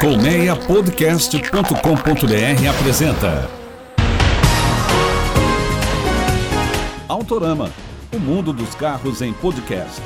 Colmeiapodcast.com.br apresenta Autorama, o mundo dos carros em podcast.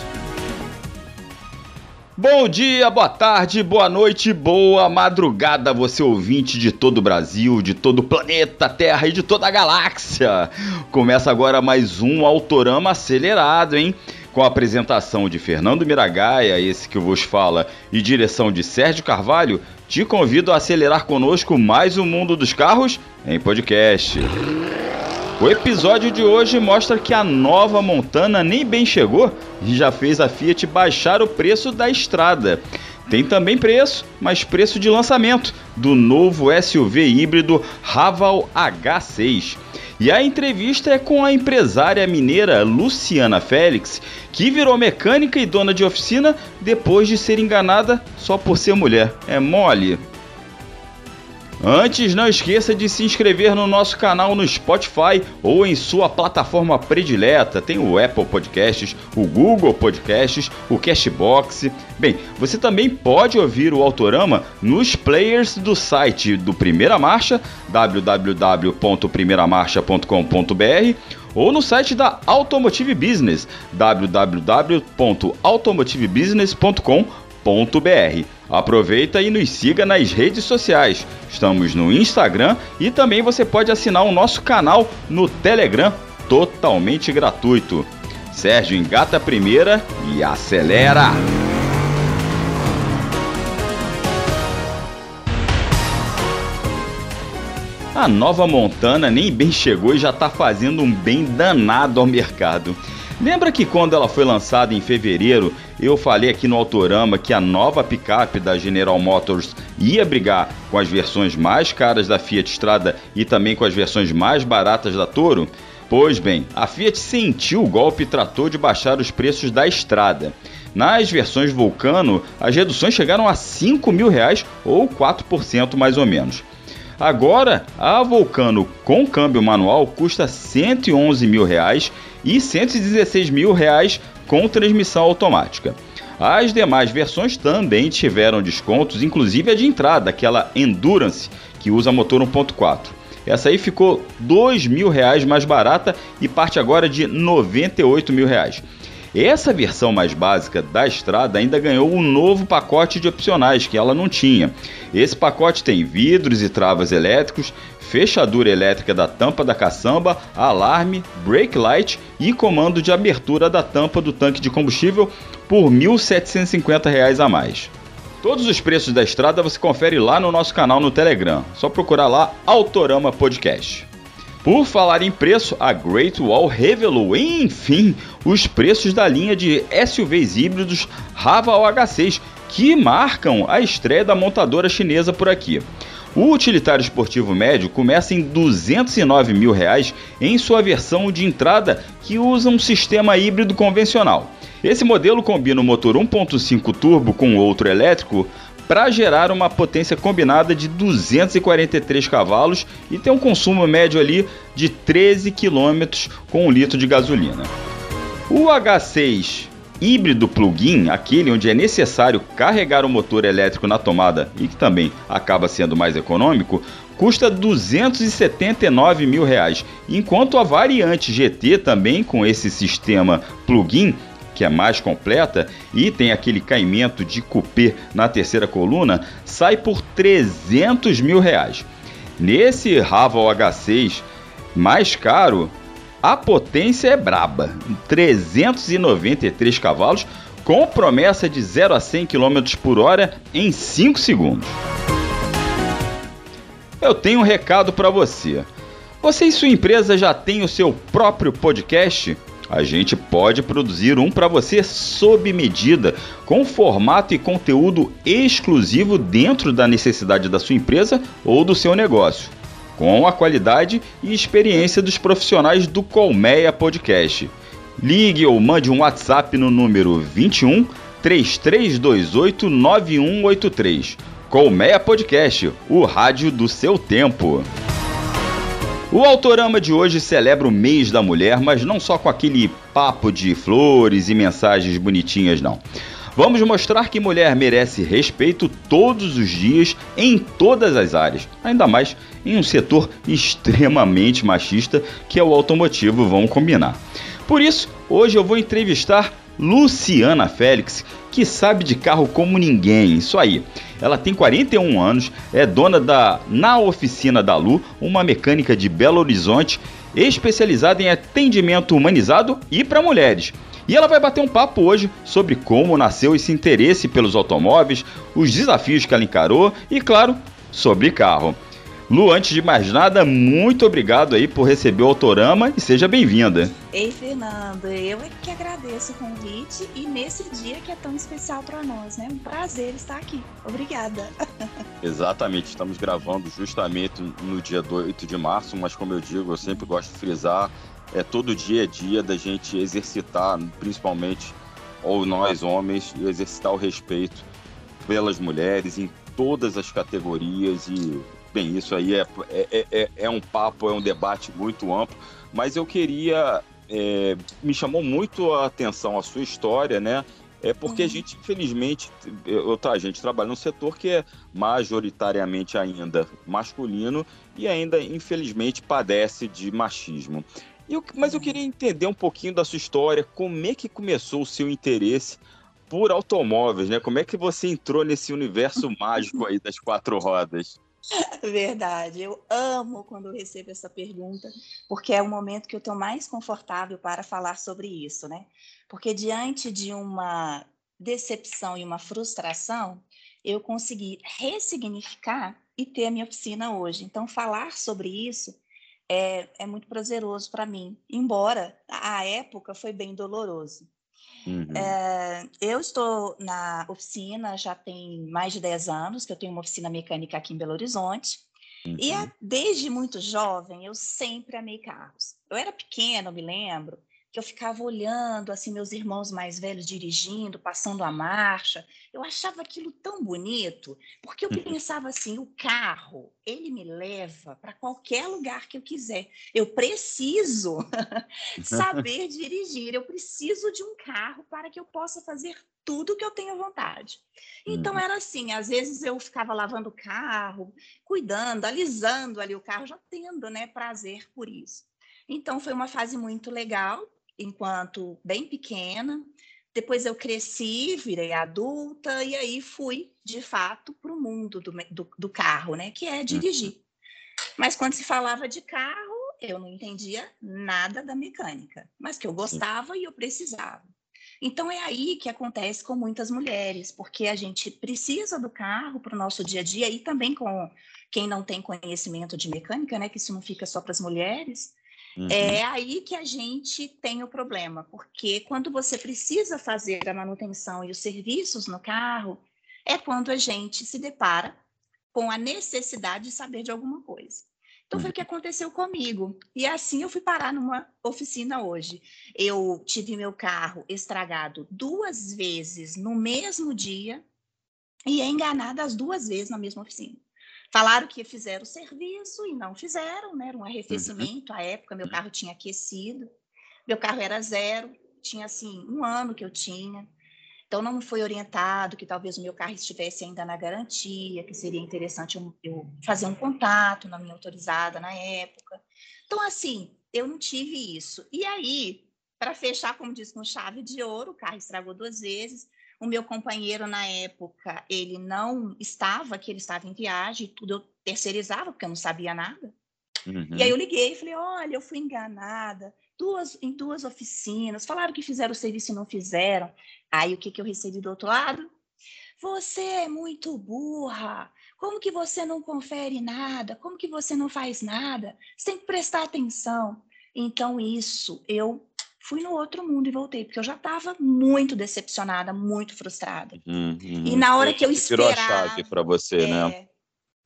Bom dia, boa tarde, boa noite, boa madrugada, você ouvinte de todo o Brasil, de todo o planeta Terra e de toda a galáxia. Começa agora mais um Autorama acelerado, hein? com a apresentação de Fernando Miragaia, esse que vos fala, e direção de Sérgio Carvalho, te convido a acelerar conosco mais o mundo dos carros em podcast. O episódio de hoje mostra que a nova Montana nem bem chegou e já fez a Fiat baixar o preço da estrada. Tem também preço, mas preço de lançamento do novo SUV híbrido Raval H6. E a entrevista é com a empresária mineira Luciana Félix, que virou mecânica e dona de oficina depois de ser enganada só por ser mulher. É mole. Antes, não esqueça de se inscrever no nosso canal no Spotify ou em sua plataforma predileta. Tem o Apple Podcasts, o Google Podcasts, o Cashbox. Bem, você também pode ouvir o Autorama nos players do site do Primeira Marcha, www.primeiramarcha.com.br ou no site da Automotive Business, www.automotivebusiness.com.br Aproveita e nos siga nas redes sociais. Estamos no Instagram e também você pode assinar o nosso canal no Telegram, totalmente gratuito. Sérgio engata a primeira e acelera! A nova Montana nem bem chegou e já está fazendo um bem danado ao mercado. Lembra que quando ela foi lançada em fevereiro, eu falei aqui no Autorama que a nova picape da General Motors ia brigar com as versões mais caras da Fiat Strada e também com as versões mais baratas da Toro? Pois bem, a Fiat sentiu o golpe e tratou de baixar os preços da Estrada. Nas versões Vulcano, as reduções chegaram a 5 mil reais ou 4% mais ou menos. Agora, a Vulcano com câmbio manual custa 111 mil reais e 116 mil reais com transmissão automática. As demais versões também tiveram descontos, inclusive a de entrada, aquela Endurance, que usa motor 1.4. Essa aí ficou mil reais mais barata e parte agora de 98 mil reais. Essa versão mais básica da Estrada ainda ganhou um novo pacote de opcionais que ela não tinha. Esse pacote tem vidros e travas elétricos, fechadura elétrica da tampa da caçamba, alarme, brake light e comando de abertura da tampa do tanque de combustível por R$ 1.750 a mais. Todos os preços da estrada você confere lá no nosso canal no Telegram. Só procurar lá Autorama Podcast. Por falar em preço, a Great Wall revelou, enfim, os preços da linha de SUVs híbridos Raval H6, que marcam a estreia da montadora chinesa por aqui. O utilitário esportivo médio começa em 209 mil reais em sua versão de entrada que usa um sistema híbrido convencional. Esse modelo combina o motor 1.5 turbo com outro elétrico para gerar uma potência combinada de 243 cavalos e tem um consumo médio ali de 13 km com um litro de gasolina. O H6 híbrido plug-in, aquele onde é necessário carregar o motor elétrico na tomada e que também acaba sendo mais econômico, custa 279 mil reais, enquanto a variante GT também com esse sistema plug-in que é mais completa e tem aquele caimento de cupê na terceira coluna, sai por 300 mil reais. Nesse Raval H6 mais caro, a potência é braba, 393 cavalos, com promessa de 0 a 100 km por hora em 5 segundos. Eu tenho um recado para você. Você e sua empresa já tem o seu próprio podcast? A gente pode produzir um para você sob medida, com formato e conteúdo exclusivo dentro da necessidade da sua empresa ou do seu negócio com a qualidade e experiência dos profissionais do Colmeia Podcast. Ligue ou mande um WhatsApp no número 21 3328 9183. Colmeia Podcast, o rádio do seu tempo. O Autorama de hoje celebra o mês da mulher, mas não só com aquele papo de flores e mensagens bonitinhas, não. Vamos mostrar que mulher merece respeito todos os dias, em todas as áreas, ainda mais em um setor extremamente machista que é o automotivo, vamos combinar. Por isso, hoje eu vou entrevistar Luciana Félix, que sabe de carro como ninguém. Isso aí. Ela tem 41 anos, é dona da Na Oficina da Lu, uma mecânica de Belo Horizonte, especializada em atendimento humanizado e para mulheres. E ela vai bater um papo hoje sobre como nasceu esse interesse pelos automóveis, os desafios que ela encarou e, claro, sobre carro. Lu, antes de mais nada, muito obrigado aí por receber o Autorama e seja bem-vinda. Ei, Fernando, eu é que agradeço o convite e nesse dia que é tão especial para nós, né? Um prazer estar aqui. Obrigada. Exatamente, estamos gravando justamente no dia 8 de março, mas como eu digo, eu sempre gosto de frisar, é todo dia a dia da gente exercitar, principalmente ou nós homens, exercitar o respeito pelas mulheres em todas as categorias e Bem, isso aí é, é, é, é um papo, é um debate muito amplo, mas eu queria. É, me chamou muito a atenção a sua história, né? É porque uhum. a gente, infelizmente, eu, tá, a gente trabalha num setor que é majoritariamente ainda masculino e ainda, infelizmente, padece de machismo. Eu, mas eu uhum. queria entender um pouquinho da sua história, como é que começou o seu interesse por automóveis, né? Como é que você entrou nesse universo mágico aí das quatro rodas? Verdade, eu amo quando eu recebo essa pergunta, porque é o momento que eu estou mais confortável para falar sobre isso, né? Porque diante de uma decepção e uma frustração, eu consegui ressignificar e ter a minha oficina hoje. Então, falar sobre isso é, é muito prazeroso para mim, embora a época foi bem doloroso. Uhum. É, eu estou na oficina já tem mais de 10 anos, que eu tenho uma oficina mecânica aqui em Belo Horizonte. Uhum. E desde muito jovem, eu sempre amei carros. Eu era pequena, eu me lembro, que eu ficava olhando assim meus irmãos mais velhos dirigindo, passando a marcha. Eu achava aquilo tão bonito, porque eu uhum. pensava assim, o carro, ele me leva para qualquer lugar que eu quiser. Eu preciso saber dirigir, eu preciso de um carro para que eu possa fazer tudo que eu tenho vontade. Então uhum. era assim, às vezes eu ficava lavando o carro, cuidando, alisando ali o carro, já tendo, né, prazer por isso. Então foi uma fase muito legal, enquanto bem pequena. Depois eu cresci, virei adulta e aí fui, de fato, para o mundo do, do, do, carro, né? Que é dirigir. Uhum. Mas quando se falava de carro, eu não entendia nada da mecânica, mas que eu gostava e eu precisava. Então é aí que acontece com muitas mulheres, porque a gente precisa do carro para o nosso dia a dia e também com quem não tem conhecimento de mecânica, né? Que isso não fica só para as mulheres. Uhum. É aí que a gente tem o problema, porque quando você precisa fazer a manutenção e os serviços no carro, é quando a gente se depara com a necessidade de saber de alguma coisa. Então foi o que uhum. aconteceu comigo. E assim eu fui parar numa oficina hoje. Eu tive meu carro estragado duas vezes no mesmo dia e é enganada as duas vezes na mesma oficina. Falaram que fizeram o serviço e não fizeram, né? Era um uhum. arrefecimento. Uhum. À época, meu carro tinha aquecido. Meu carro era zero, tinha assim um ano que eu tinha. Então, não foi orientado que talvez o meu carro estivesse ainda na garantia, que seria interessante eu, eu fazer um contato na minha autorizada na época. Então, assim, eu não tive isso. E aí, para fechar, como diz, com chave de ouro, o carro estragou duas vezes. O meu companheiro, na época, ele não estava aqui, ele estava em viagem, tudo eu terceirizava, porque eu não sabia nada. Uhum. E aí eu liguei e falei, olha, eu fui enganada, duas, em duas oficinas, falaram que fizeram o serviço e não fizeram. Aí o que, que eu recebi do outro lado? Você é muito burra. Como que você não confere nada? Como que você não faz nada? Você tem que prestar atenção. Então, isso eu fui no outro mundo e voltei, porque eu já estava muito decepcionada, muito frustrada. Uhum, uhum. E na hora que eu esperava... Virou a chave para você, né? é, né?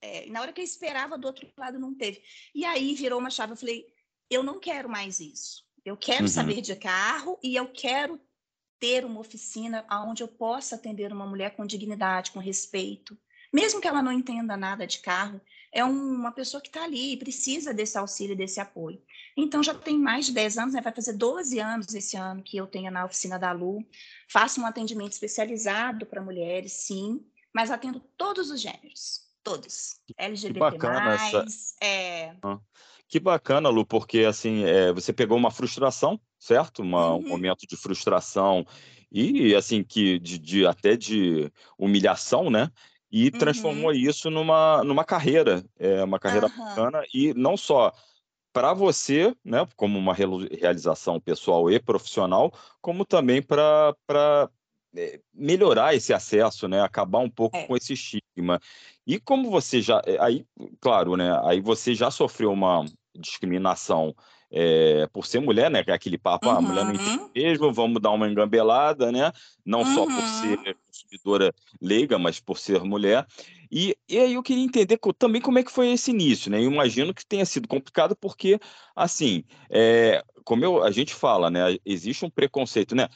É, na hora que eu esperava, do outro lado não teve. E aí virou uma chave, eu falei, eu não quero mais isso. Eu quero uhum. saber de carro e eu quero ter uma oficina onde eu possa atender uma mulher com dignidade, com respeito. mesmo que ela não entenda nada de carro, é uma pessoa que está ali e precisa desse auxílio, desse apoio. Então, já tem mais de 10 anos, né? vai fazer 12 anos esse ano que eu tenho na oficina da Lu. Faço um atendimento especializado para mulheres, sim, mas atendo todos os gêneros, todos. LGBT+, que bacana essa... é... Que bacana, Lu, porque assim, é, você pegou uma frustração, certo? Uma, uhum. Um momento de frustração e assim que de, de até de humilhação, né? E uhum. transformou isso numa, numa carreira, é, uma carreira uhum. bacana, e não só para você, né, como uma realização pessoal e profissional, como também para é, melhorar esse acesso, né, acabar um pouco é. com esse estigma. E como você já, é, aí, claro, né, aí você já sofreu uma discriminação é, por ser mulher, né? É aquele papo, uhum. a mulher não entende uhum. mesmo, vamos dar uma engambelada, né? Não uhum. só por ser uhum. consumidora leiga, mas por ser mulher. E, e aí eu queria entender também como é que foi esse início, né? Eu imagino que tenha sido complicado porque, assim, é, como eu, a gente fala, né? Existe um preconceito, né?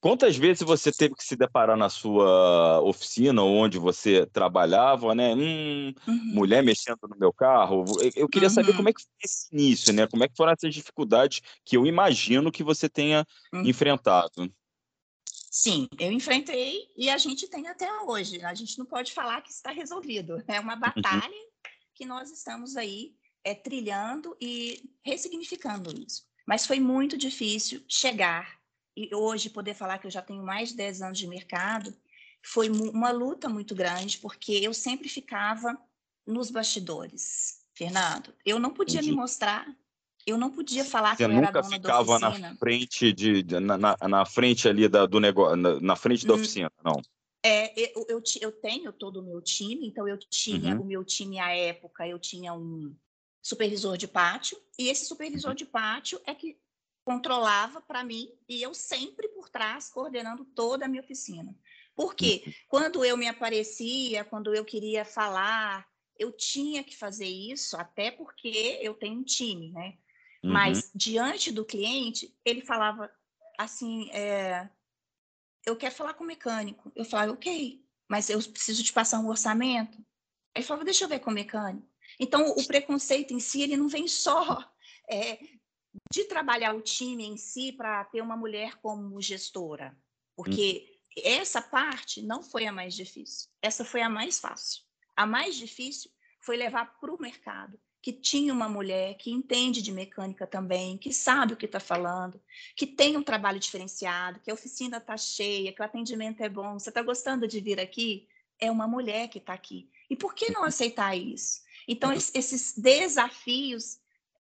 Quantas vezes você teve que se deparar na sua oficina, onde você trabalhava, né? Hum, uhum. mulher mexendo no meu carro. Eu queria uhum. saber como é que foi esse início, né? Como é que foram essas dificuldades que eu imagino que você tenha uhum. enfrentado. Sim, eu enfrentei e a gente tem até hoje. A gente não pode falar que está resolvido. É uma uhum. batalha que nós estamos aí é, trilhando e ressignificando isso. Mas foi muito difícil chegar e hoje poder falar que eu já tenho mais de 10 anos de mercado, foi uma luta muito grande, porque eu sempre ficava nos bastidores, Fernando. Eu não podia Entendi. me mostrar, eu não podia falar Você que eu era dona ficava da oficina. na frente de, na, na, na, frente ali da, do negócio, na, na frente da hum, oficina, não? É, eu, eu, eu, tenho todo o meu time, então eu tinha uhum. o meu time à época, eu tinha um supervisor de pátio, e esse supervisor uhum. de pátio é que controlava para mim e eu sempre por trás coordenando toda a minha oficina. Porque uhum. quando eu me aparecia, quando eu queria falar, eu tinha que fazer isso, até porque eu tenho um time, né? Uhum. Mas diante do cliente, ele falava assim: é, eu quero falar com o mecânico. Eu falava, ok, mas eu preciso te passar um orçamento. Ele falava, deixa eu ver com o mecânico. Então, o preconceito em si, ele não vem só é, de trabalhar o time em si para ter uma mulher como gestora, porque hum. essa parte não foi a mais difícil, essa foi a mais fácil. A mais difícil foi levar para o mercado que tinha uma mulher que entende de mecânica também, que sabe o que está falando, que tem um trabalho diferenciado, que a oficina está cheia, que o atendimento é bom, você está gostando de vir aqui? É uma mulher que está aqui. E por que não aceitar isso? Então, esses desafios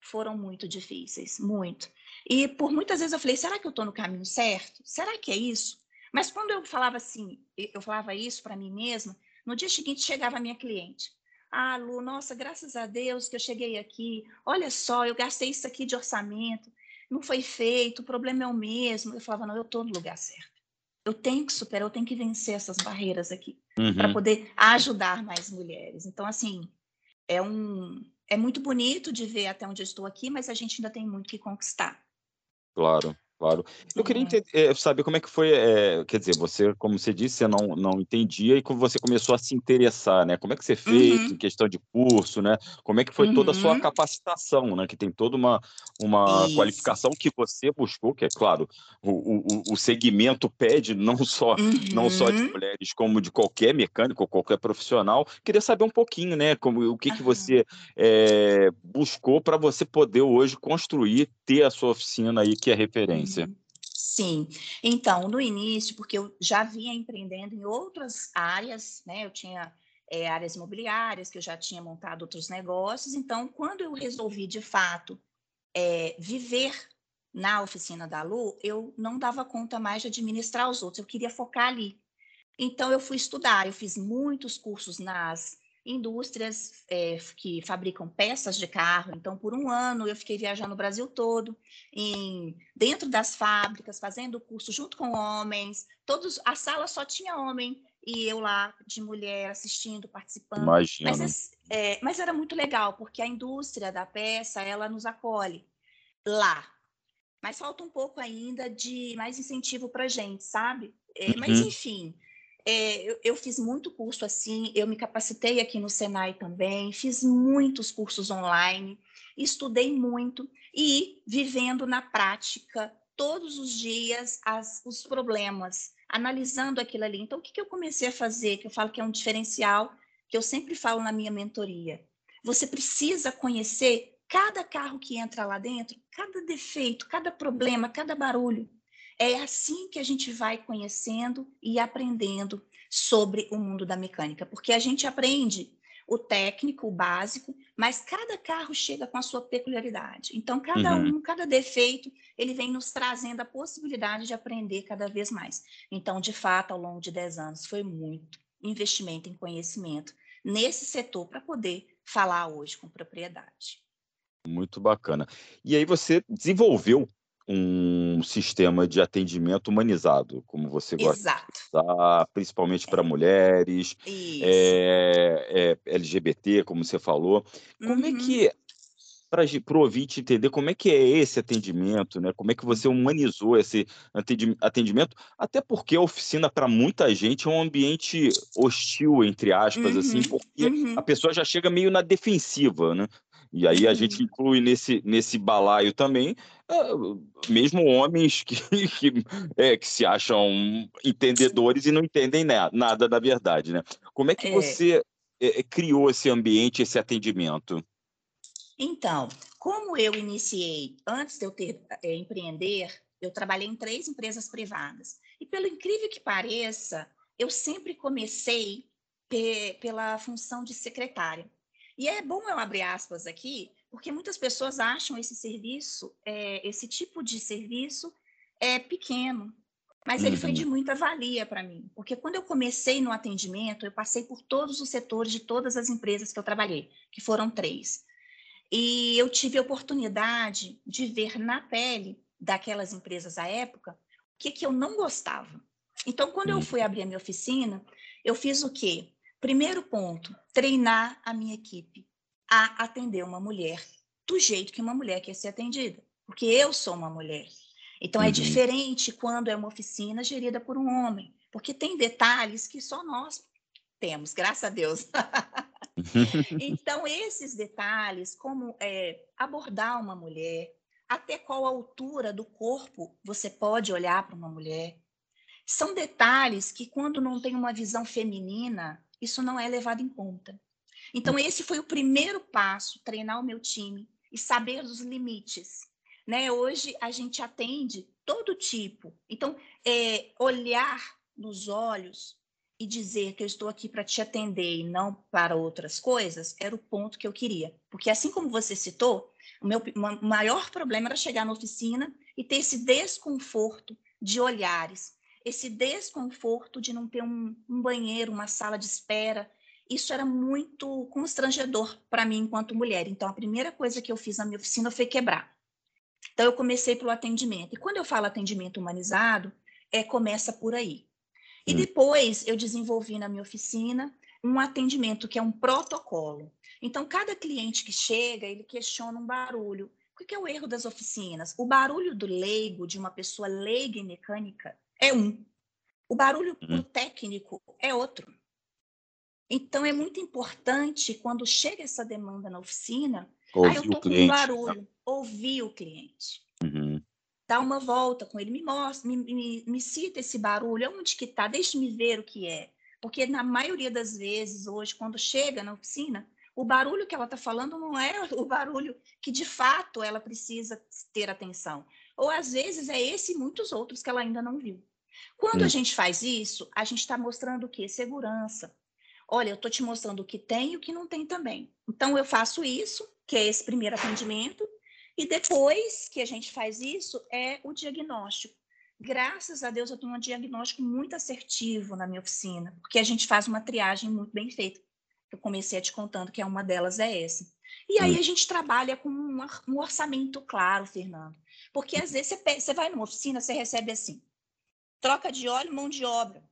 foram muito difíceis, muito. E por muitas vezes eu falei, será que eu estou no caminho certo? Será que é isso? Mas quando eu falava assim, eu falava isso para mim mesma, no dia seguinte chegava a minha cliente. Ah, Lu, nossa, graças a Deus que eu cheguei aqui. Olha só, eu gastei isso aqui de orçamento, não foi feito, o problema é o mesmo. Eu falava, não, eu estou no lugar certo. Eu tenho que superar, eu tenho que vencer essas barreiras aqui uhum. para poder ajudar mais mulheres. Então, assim, é um, é muito bonito de ver até onde eu estou aqui, mas a gente ainda tem muito que conquistar. Claro. Claro. Eu queria entender, eh, saber como é que foi, é, quer dizer, você, como você disse, você não, não entendia e como você começou a se interessar, né? Como é que você fez uhum. em questão de curso, né? Como é que foi uhum. toda a sua uhum. capacitação, né? Que tem toda uma, uma qualificação que você buscou, que é claro, o, o, o segmento pede não só, uhum. não só de uhum. mulheres, como de qualquer mecânico, qualquer profissional. Queria saber um pouquinho, né? Como, o que, que você é, buscou para você poder hoje construir, ter a sua oficina aí que é referência. Uhum. Sim, então, no início, porque eu já vinha empreendendo em outras áreas, né? Eu tinha é, áreas imobiliárias, que eu já tinha montado outros negócios, então, quando eu resolvi, de fato, é, viver na oficina da Lu, eu não dava conta mais de administrar os outros, eu queria focar ali. Então, eu fui estudar, eu fiz muitos cursos nas indústrias é, que fabricam peças de carro. Então, por um ano, eu fiquei viajando o Brasil todo, em, dentro das fábricas, fazendo curso junto com homens. Todos, a sala só tinha homem e eu lá de mulher assistindo, participando. Imagina. Mas, é, mas era muito legal, porque a indústria da peça, ela nos acolhe lá. Mas falta um pouco ainda de mais incentivo para gente, sabe? É, uhum. Mas, enfim, é, eu, eu, fiz muito curso assim, eu me capacitei aqui no Senai também, fiz muitos cursos online, estudei muito e vivendo na prática todos os dias as, os problemas, analisando aquilo ali. Então, o que, que eu comecei a fazer, que eu falo que é um diferencial, que eu sempre falo na minha mentoria? Você precisa conhecer cada carro que entra lá dentro, cada defeito, cada problema, cada barulho. É assim que a gente vai conhecendo e aprendendo sobre o mundo da mecânica, porque a gente aprende o técnico, o básico, mas cada carro chega com a sua peculiaridade. Então, cada uhum. um, cada defeito, ele vem nos trazendo a possibilidade de aprender cada vez mais. Então, de fato, ao longo de 10 anos, foi muito investimento em conhecimento nesse setor para poder falar hoje com propriedade. Muito bacana. E aí você desenvolveu um sistema de atendimento humanizado, como você gosta Exato. de usar, principalmente para mulheres, é, é, LGBT, como você falou. Como uhum. é que, para o ouvinte entender, como é que é esse atendimento, né? como é que você humanizou esse atendimento, até porque a oficina, para muita gente, é um ambiente hostil, entre aspas, assim, uhum. assim, porque uhum. a pessoa já chega meio na defensiva, né? E aí a gente inclui nesse, nesse balaio também, uh, mesmo homens que, que, é, que, se acham entendedores e não entendem nada, nada da verdade, né? Como é que é. você é, criou esse ambiente, esse atendimento? Então, como eu iniciei, antes de eu ter é, empreender, eu trabalhei em três empresas privadas. E pelo incrível que pareça, eu sempre comecei pe pela função de secretária. E é bom eu abrir aspas aqui, porque muitas pessoas acham esse serviço, é, esse tipo de serviço, é pequeno, mas uhum. ele foi de uhum. muita valia para mim, porque quando eu comecei no atendimento, eu passei por todos os setores de todas as empresas que eu trabalhei, que foram três. E eu tive a oportunidade de ver na pele daquelas empresas à época o que, que eu não gostava. Então, quando eu uhum. fui abrir a minha oficina, eu fiz o quê? Primeiro ponto, treinar a minha equipe a atender uma mulher do jeito que uma mulher quer ser atendida, porque eu sou uma mulher. Então é uhum. é diferente quando é uma oficina gerida por um homem, porque tem detalhes que só nós temos, graças a Deus. então esses detalhes, como é, abordar uma mulher, até qual altura do corpo você pode olhar para uma mulher, são detalhes que quando não tem uma visão feminina isso não é levado em conta. Então, esse foi o primeiro passo, treinar o meu time e saber os limites. Né? Hoje, a gente atende todo tipo. Então, é, olhar nos olhos e dizer que eu estou aqui para te atender e não para outras coisas, era o ponto que eu queria. Porque, assim como você citou, o meu maior problema era chegar na oficina e ter esse desconforto de olhares esse desconforto de não ter um, um banheiro, uma sala de espera. Isso era muito constrangedor para mim enquanto mulher. Então, a primeira coisa que eu fiz na minha oficina foi quebrar. Então, eu comecei pelo atendimento. E quando eu falo atendimento humanizado, é começa por aí. E hum. depois eu desenvolvi na minha oficina um atendimento que é um protocolo. Então, cada cliente que chega, ele questiona um barulho. O que é o erro das oficinas? O barulho do leigo, de uma pessoa leiga em mecânica, é um. O barulho uhum. técnico é outro. Então, é muito importante, quando chega essa demanda na oficina, ouvir aí eu estou com um barulho, ouvir o cliente. Uhum. Dá uma volta com ele, me mostra, me, me, me cita esse barulho, onde que está, deixe-me ver o que é. Porque na maioria das vezes, hoje, quando chega na oficina, o barulho que ela está falando não é o barulho que de fato ela precisa ter atenção. Ou às vezes é esse e muitos outros que ela ainda não viu. Quando hum. a gente faz isso, a gente está mostrando o quê? Segurança. Olha, eu estou te mostrando o que tem e o que não tem também. Então, eu faço isso, que é esse primeiro atendimento, e depois que a gente faz isso, é o diagnóstico. Graças a Deus, eu tenho um diagnóstico muito assertivo na minha oficina, porque a gente faz uma triagem muito bem feita. Eu comecei a te contando que é uma delas é essa. E aí hum. a gente trabalha com um orçamento claro, Fernando. Porque às vezes você, você vai numa oficina, você recebe assim: troca de óleo, mão de obra,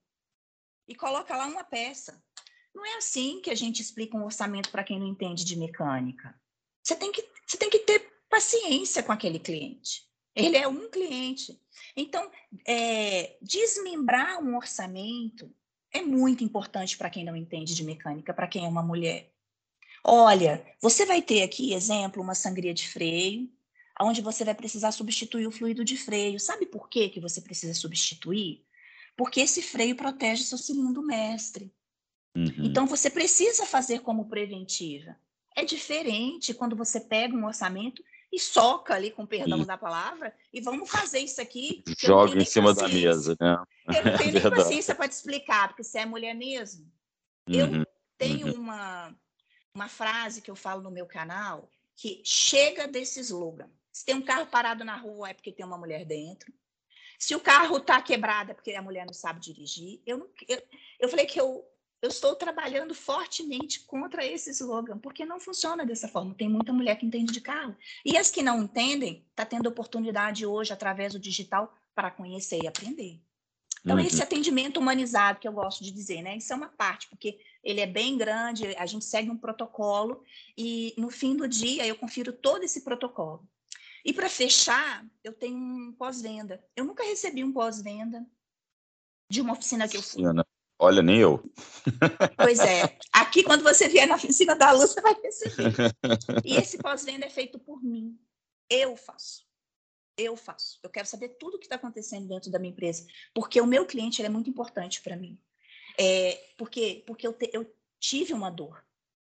e coloca lá uma peça. Não é assim que a gente explica um orçamento para quem não entende de mecânica. Você tem, que, você tem que ter paciência com aquele cliente. Ele é um cliente. Então, é, desmembrar um orçamento é muito importante para quem não entende de mecânica, para quem é uma mulher. Olha, você vai ter aqui, exemplo, uma sangria de freio, onde você vai precisar substituir o fluido de freio. Sabe por quê que você precisa substituir? Porque esse freio protege seu cilindro mestre. Uhum. Então, você precisa fazer como preventiva. É diferente quando você pega um orçamento e soca ali, com perdão Sim. da palavra, e vamos fazer isso aqui. Joga em cima da mesa, né? Eu não tenho nem paciência para te explicar, porque você é mulher mesmo. Uhum. Eu tenho uhum. uma, uma frase que eu falo no meu canal, que chega desse slogan. Se tem um carro parado na rua, é porque tem uma mulher dentro. Se o carro está quebrado, é porque a mulher não sabe dirigir. Eu, não, eu, eu falei que eu eu estou trabalhando fortemente contra esse slogan, porque não funciona dessa forma. Tem muita mulher que entende de carro. E as que não entendem, está tendo oportunidade hoje, através do digital, para conhecer e aprender. Então, uhum. esse atendimento humanizado que eu gosto de dizer, né? Isso é uma parte, porque ele é bem grande, a gente segue um protocolo e no fim do dia eu confiro todo esse protocolo. E para fechar, eu tenho um pós-venda. Eu nunca recebi um pós-venda de uma oficina que eu fui. Olha, nem eu. Pois é. Aqui, quando você vier na oficina da luz, você vai receber. E esse pós-venda é feito por mim. Eu faço. Eu faço. Eu quero saber tudo o que está acontecendo dentro da minha empresa, porque o meu cliente é muito importante para mim. É, porque porque eu, te, eu tive uma dor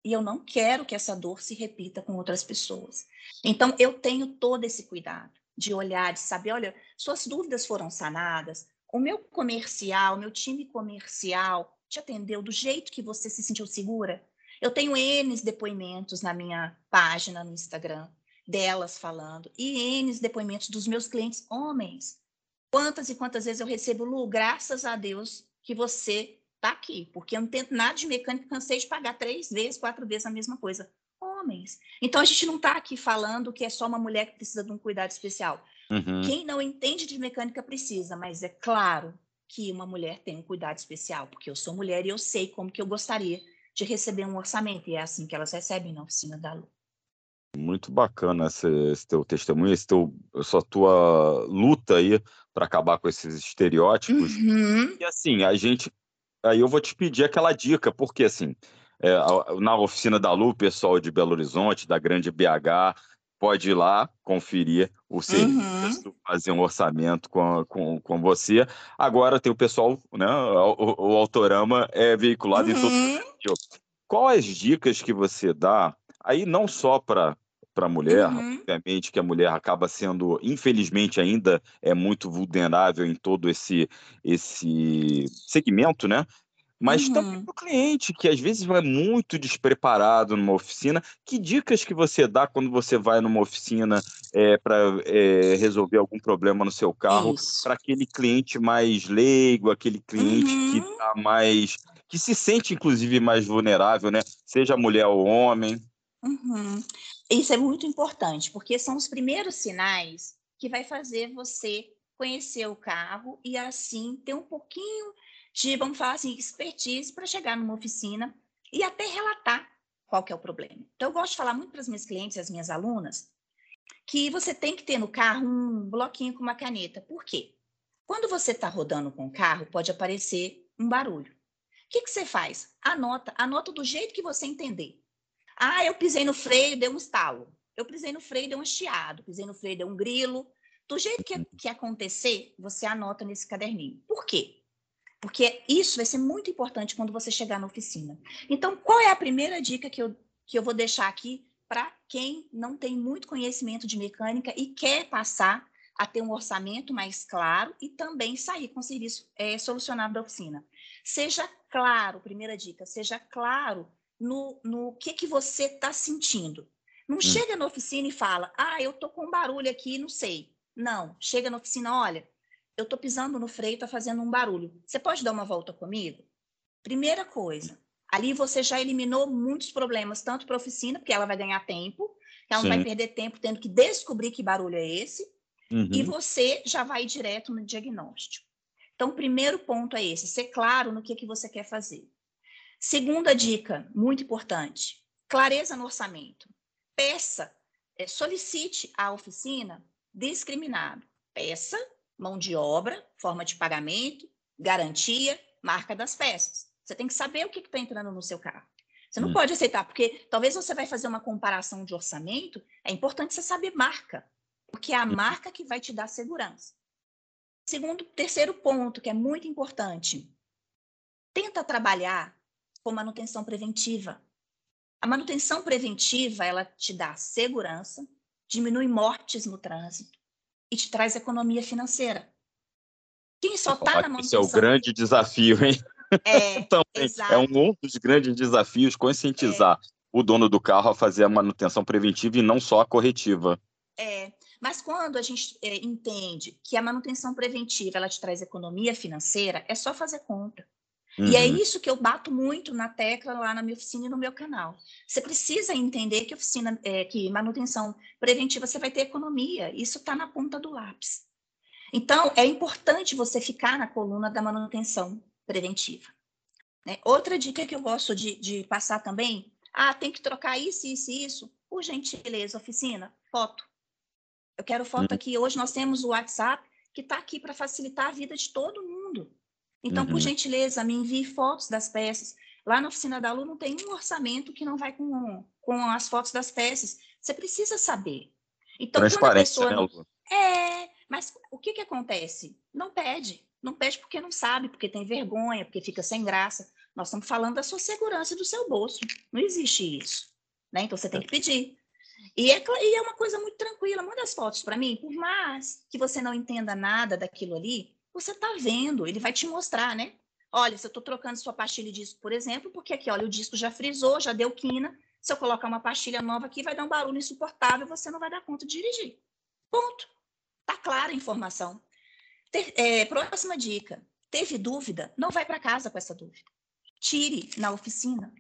e eu não quero que essa dor se repita com outras pessoas. Então, eu tenho todo esse cuidado de olhar, de saber, olha, suas dúvidas foram sanadas, o meu comercial, meu time comercial te atendeu do jeito que você se sentiu segura? Eu tenho N depoimentos na minha página no Instagram delas falando e N depoimentos dos meus clientes homens. Quantas e quantas vezes eu recebo, Lu, graças a Deus que você está aqui, porque eu não tento nada de mecânica, cansei de pagar três vezes, quatro vezes a mesma coisa. Homens. Então a gente não está aqui falando que é só uma mulher que precisa de um cuidado especial. Uhum. Quem não entende de mecânica precisa, mas é claro que uma mulher tem um cuidado especial, porque eu sou mulher e eu sei como que eu gostaria de receber um orçamento, e é assim que elas recebem na oficina da Lu. Muito bacana esse, esse teu testemunho, esse teu, essa tua luta aí para acabar com esses estereótipos. Uhum. E assim, a gente. Aí eu vou te pedir aquela dica, porque assim, é, na oficina da Lu, pessoal de Belo Horizonte, da grande BH, pode ir lá conferir o serviço, uhum. fazer um orçamento com, com, com você. Agora tem o pessoal, né? O, o Autorama é veiculado uhum. em todo o uhum. Brasil. Quais as dicas que você dá aí não só para para a mulher, uhum. obviamente que a mulher acaba sendo, infelizmente ainda é muito vulnerável em todo esse esse segmento, né? mas uhum. também para o cliente, que às vezes vai muito despreparado numa oficina. Que dicas que você dá quando você vai numa oficina é, para é, resolver algum problema no seu carro, para aquele cliente mais leigo, aquele cliente uhum. que está mais. que se sente, inclusive, mais vulnerável, né? Seja mulher ou homem. Uhum. Isso é muito importante, porque são os primeiros sinais que vai fazer você conhecer o carro e assim ter um pouquinho de, vamos falar assim, expertise para chegar numa oficina e até relatar qual que é o problema. Então, eu gosto de falar muito para as minhas clientes, as minhas alunas, que você tem que ter no carro um bloquinho com uma caneta. Por quê? Quando você está rodando com o carro, pode aparecer um barulho. O que, que você faz? Anota, anota do jeito que você entender. Ah, eu pisei no freio, deu um estalo. Eu pisei no freio, deu um chiado. Pisei no freio, deu um grilo. Do jeito que, que acontecer, você anota nesse caderninho. Por quê? Porque isso vai ser muito importante quando você chegar na oficina. Então, qual é a primeira dica que eu, que eu vou deixar aqui para quem não tem muito conhecimento de mecânica e quer passar a ter um orçamento mais claro e também sair com o serviço é, solucionado da oficina? Seja claro, primeira dica, seja claro no, no que, que você está sentindo. Não hum. chega na oficina e fala, ah, eu tô com barulho aqui, não sei. Não, chega na oficina, olha, eu estou pisando no freio, está fazendo um barulho. Você pode dar uma volta comigo? Primeira coisa, ali você já eliminou muitos problemas, tanto para a oficina, porque ela vai ganhar tempo, ela Sim. não vai perder tempo tendo que descobrir que barulho é esse, uhum. e você já vai direto no diagnóstico. Então, o primeiro ponto é esse, ser claro no que, que você quer fazer. Segunda dica, muito importante, clareza no orçamento. Peça, é, solicite à oficina discriminado. Peça mão de obra, forma de pagamento, garantia, marca das peças. Você tem que saber o que está entrando no seu carro. Você não hum. pode aceitar, porque talvez você vai fazer uma comparação de orçamento, é importante você saber marca, porque é a hum. marca que vai te dar segurança. Segundo, terceiro ponto, que é muito importante, tenta trabalhar com manutenção preventiva. A manutenção preventiva, ela te dá segurança, diminui mortes no trânsito e te traz economia financeira. Quem só está na manutenção... Esse é o grande desafio, hein? É, exato. é um dos grandes desafios conscientizar é. o dono do carro a fazer a manutenção preventiva e não só a corretiva. É, mas quando a gente é, entende que a manutenção preventiva ela te traz economia financeira, é só fazer conta. Uhum. E é uhum. isso que eu bato muito na tecla lá na minha oficina e no meu canal. Você precisa entender que oficina, é, que manutenção preventiva você vai ter economia. Isso está na ponta do lápis. Então, é importante você ficar na coluna da manutenção preventiva. Né? Outra dica que eu gosto de, de passar também, ah, tem que trocar isso, isso e isso. Por gentileza, oficina, foto. Eu quero foto uhum. aqui. Hoje nós temos o WhatsApp que está aqui para facilitar a vida de todo mundo. Então, uhum. por gentileza, me envie fotos das peças. Lá na oficina da Lu não tem um orçamento que não vai com, com as fotos das peças. Você precisa saber. Então, quando a pessoa. Né. É, mas o que, que acontece? Não pede. Não pede porque não sabe, porque tem vergonha, porque fica sem graça. Nós estamos falando da sua segurança e do seu bolso. Não existe isso. Né? Então, você tem que pedir. E é, e é uma coisa muito tranquila. Manda as fotos para mim, por mais que você não entenda nada daquilo ali, você está vendo, ele vai te mostrar, né? Olha, se eu estou trocando sua pastilha de disco, por exemplo, porque aqui, olha, o disco já frisou, já deu quina. Se eu colocar uma pastilha nova aqui, vai dar um barulho insuportável, você não vai dar conta de dirigir. Ponto. Está clara a informação. Ter, é, próxima dica. Teve dúvida? Não vai para casa com essa dúvida. Tire na oficina.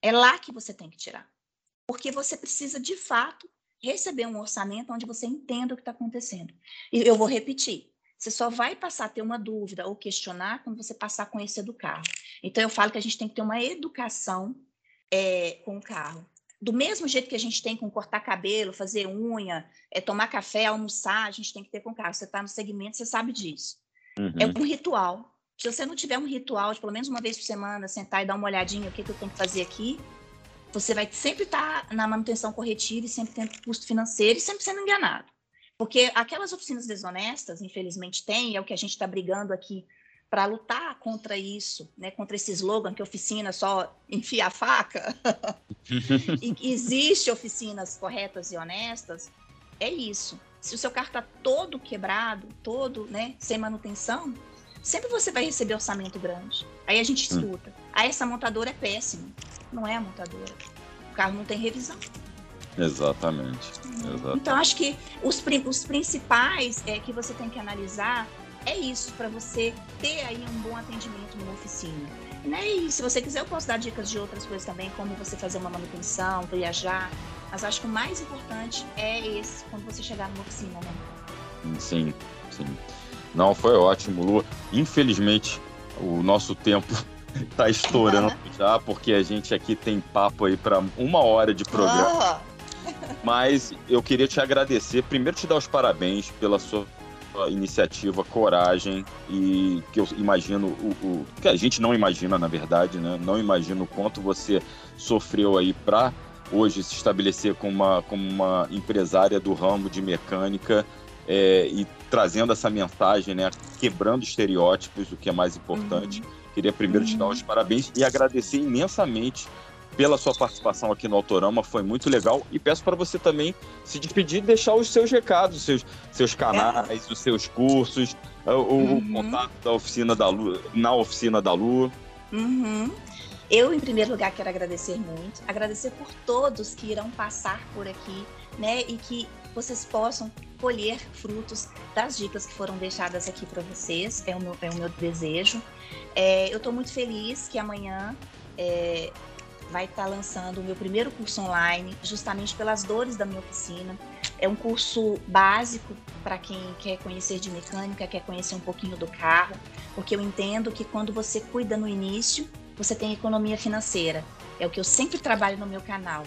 É lá que você tem que tirar porque você precisa, de fato, receber um orçamento onde você entenda o que está acontecendo. E eu vou repetir. Você só vai passar a ter uma dúvida ou questionar quando você passar a conhecer do carro. Então, eu falo que a gente tem que ter uma educação é, com o carro. Do mesmo jeito que a gente tem com cortar cabelo, fazer unha, é, tomar café, almoçar, a gente tem que ter com o carro. Você está no segmento, você sabe disso. Uhum. É um ritual. Se você não tiver um ritual de pelo menos uma vez por semana, sentar e dar uma olhadinha o que, que eu tenho que fazer aqui, você vai sempre estar tá na manutenção corretiva e sempre tendo custo financeiro e sempre sendo enganado. Porque aquelas oficinas desonestas, infelizmente, tem, é o que a gente está brigando aqui para lutar contra isso, né? contra esse slogan que oficina só enfia a faca. e existe oficinas corretas e honestas, é isso. Se o seu carro está todo quebrado, todo né, sem manutenção, sempre você vai receber orçamento grande. Aí a gente hum. escuta. Ah, essa montadora é péssima não é a montadora. O carro não tem revisão. Exatamente. Exatamente. Então, acho que os, os principais é, que você tem que analisar é isso, para você ter aí um bom atendimento numa oficina. Né? E se você quiser, eu posso dar dicas de outras coisas também, como você fazer uma manutenção, viajar. Mas acho que o mais importante é esse, quando você chegar numa oficina, né? Sim, sim. Não, foi ótimo, Lu. Infelizmente, o nosso tempo tá estourando já, porque a gente aqui tem papo aí para uma hora de programa. Mas eu queria te agradecer, primeiro te dar os parabéns pela sua iniciativa, coragem e que eu imagino o, o, que a gente não imagina na verdade, né? Não imagino o quanto você sofreu aí para hoje se estabelecer como uma, como uma empresária do ramo de mecânica é, e trazendo essa mensagem, né? Quebrando estereótipos, o que é mais importante. Uhum Queria primeiro te dar os parabéns e agradecer imensamente pela sua participação aqui no Autorama, foi muito legal. E peço para você também se despedir e deixar os seus recados, seus, seus canais, é. os seus cursos, o, uhum. o, contato da oficina da Lu, na oficina da Lu. Uhum. Eu, em primeiro lugar, quero agradecer muito, agradecer por todos que irão passar por aqui, né? E que vocês possam colher frutos das dicas que foram deixadas aqui para vocês. É o meu, é o meu desejo. É, eu estou muito feliz que amanhã é, vai estar lançando o meu primeiro curso online, justamente pelas dores da minha oficina. É um curso básico para quem quer conhecer de mecânica, quer conhecer um pouquinho do carro, porque eu entendo que quando você cuida no início, você tem economia financeira. É o que eu sempre trabalho no meu canal.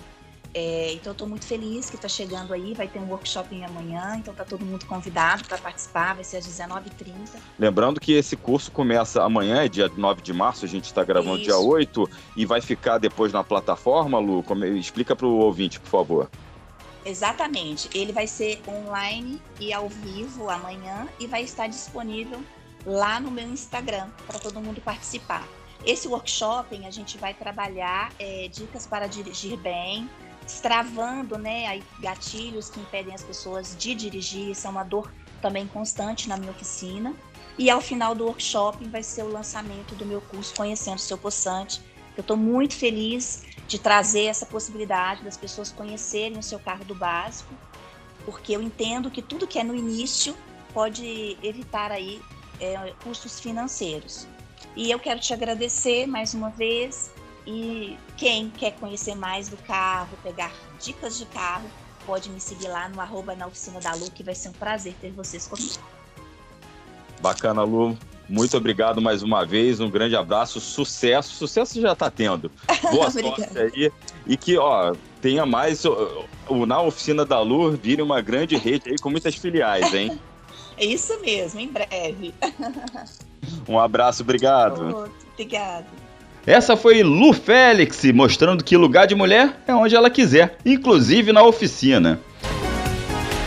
É, então, estou muito feliz que está chegando aí. Vai ter um workshop amanhã, então está todo mundo convidado para participar. Vai ser às 19h30. Lembrando que esse curso começa amanhã, é dia 9 de março, a gente está gravando Isso. dia 8, e vai ficar depois na plataforma, Lu? Como, explica para o ouvinte, por favor. Exatamente. Ele vai ser online e ao vivo amanhã e vai estar disponível lá no meu Instagram para todo mundo participar. Esse workshop a gente vai trabalhar é, dicas para dirigir bem, destravando né, gatilhos que impedem as pessoas de dirigir. Isso é uma dor também constante na minha oficina. E ao final do workshop vai ser o lançamento do meu curso Conhecendo o Seu Poçante. Eu estou muito feliz de trazer essa possibilidade das pessoas conhecerem o seu carro do básico, porque eu entendo que tudo que é no início pode evitar aí é, custos financeiros. E eu quero te agradecer mais uma vez e quem quer conhecer mais do carro, pegar dicas de carro, pode me seguir lá no arroba na oficina da Lu, que vai ser um prazer ter vocês comigo. Bacana, Lu. Muito obrigado mais uma vez, um grande abraço, sucesso, sucesso já está tendo. Boa sorte aí e que, ó, tenha mais o, na oficina da Lu vire uma grande rede aí com muitas filiais, hein? É isso mesmo, em breve. Um abraço, obrigado. obrigado. Essa foi Lu Félix, mostrando que lugar de mulher é onde ela quiser, inclusive na oficina.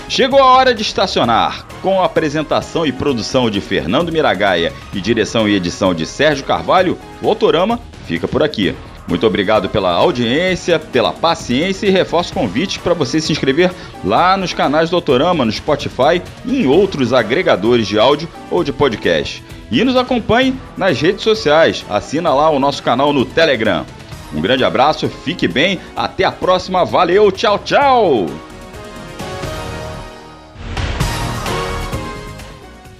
Chegou a hora de estacionar. Com a apresentação e produção de Fernando Miragaia e direção e edição de Sérgio Carvalho, o Autorama fica por aqui. Muito obrigado pela audiência, pela paciência e reforço o convite para você se inscrever lá nos canais do Autorama, no Spotify e em outros agregadores de áudio ou de podcast. E nos acompanhe nas redes sociais. Assina lá o nosso canal no Telegram. Um grande abraço, fique bem, até a próxima, valeu, tchau, tchau!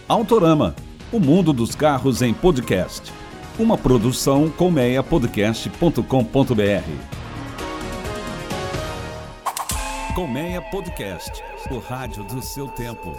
Autorama, o mundo dos carros em podcast. Uma produção colmeiapodcast.com.br. Colmeia Podcast, o rádio do seu tempo.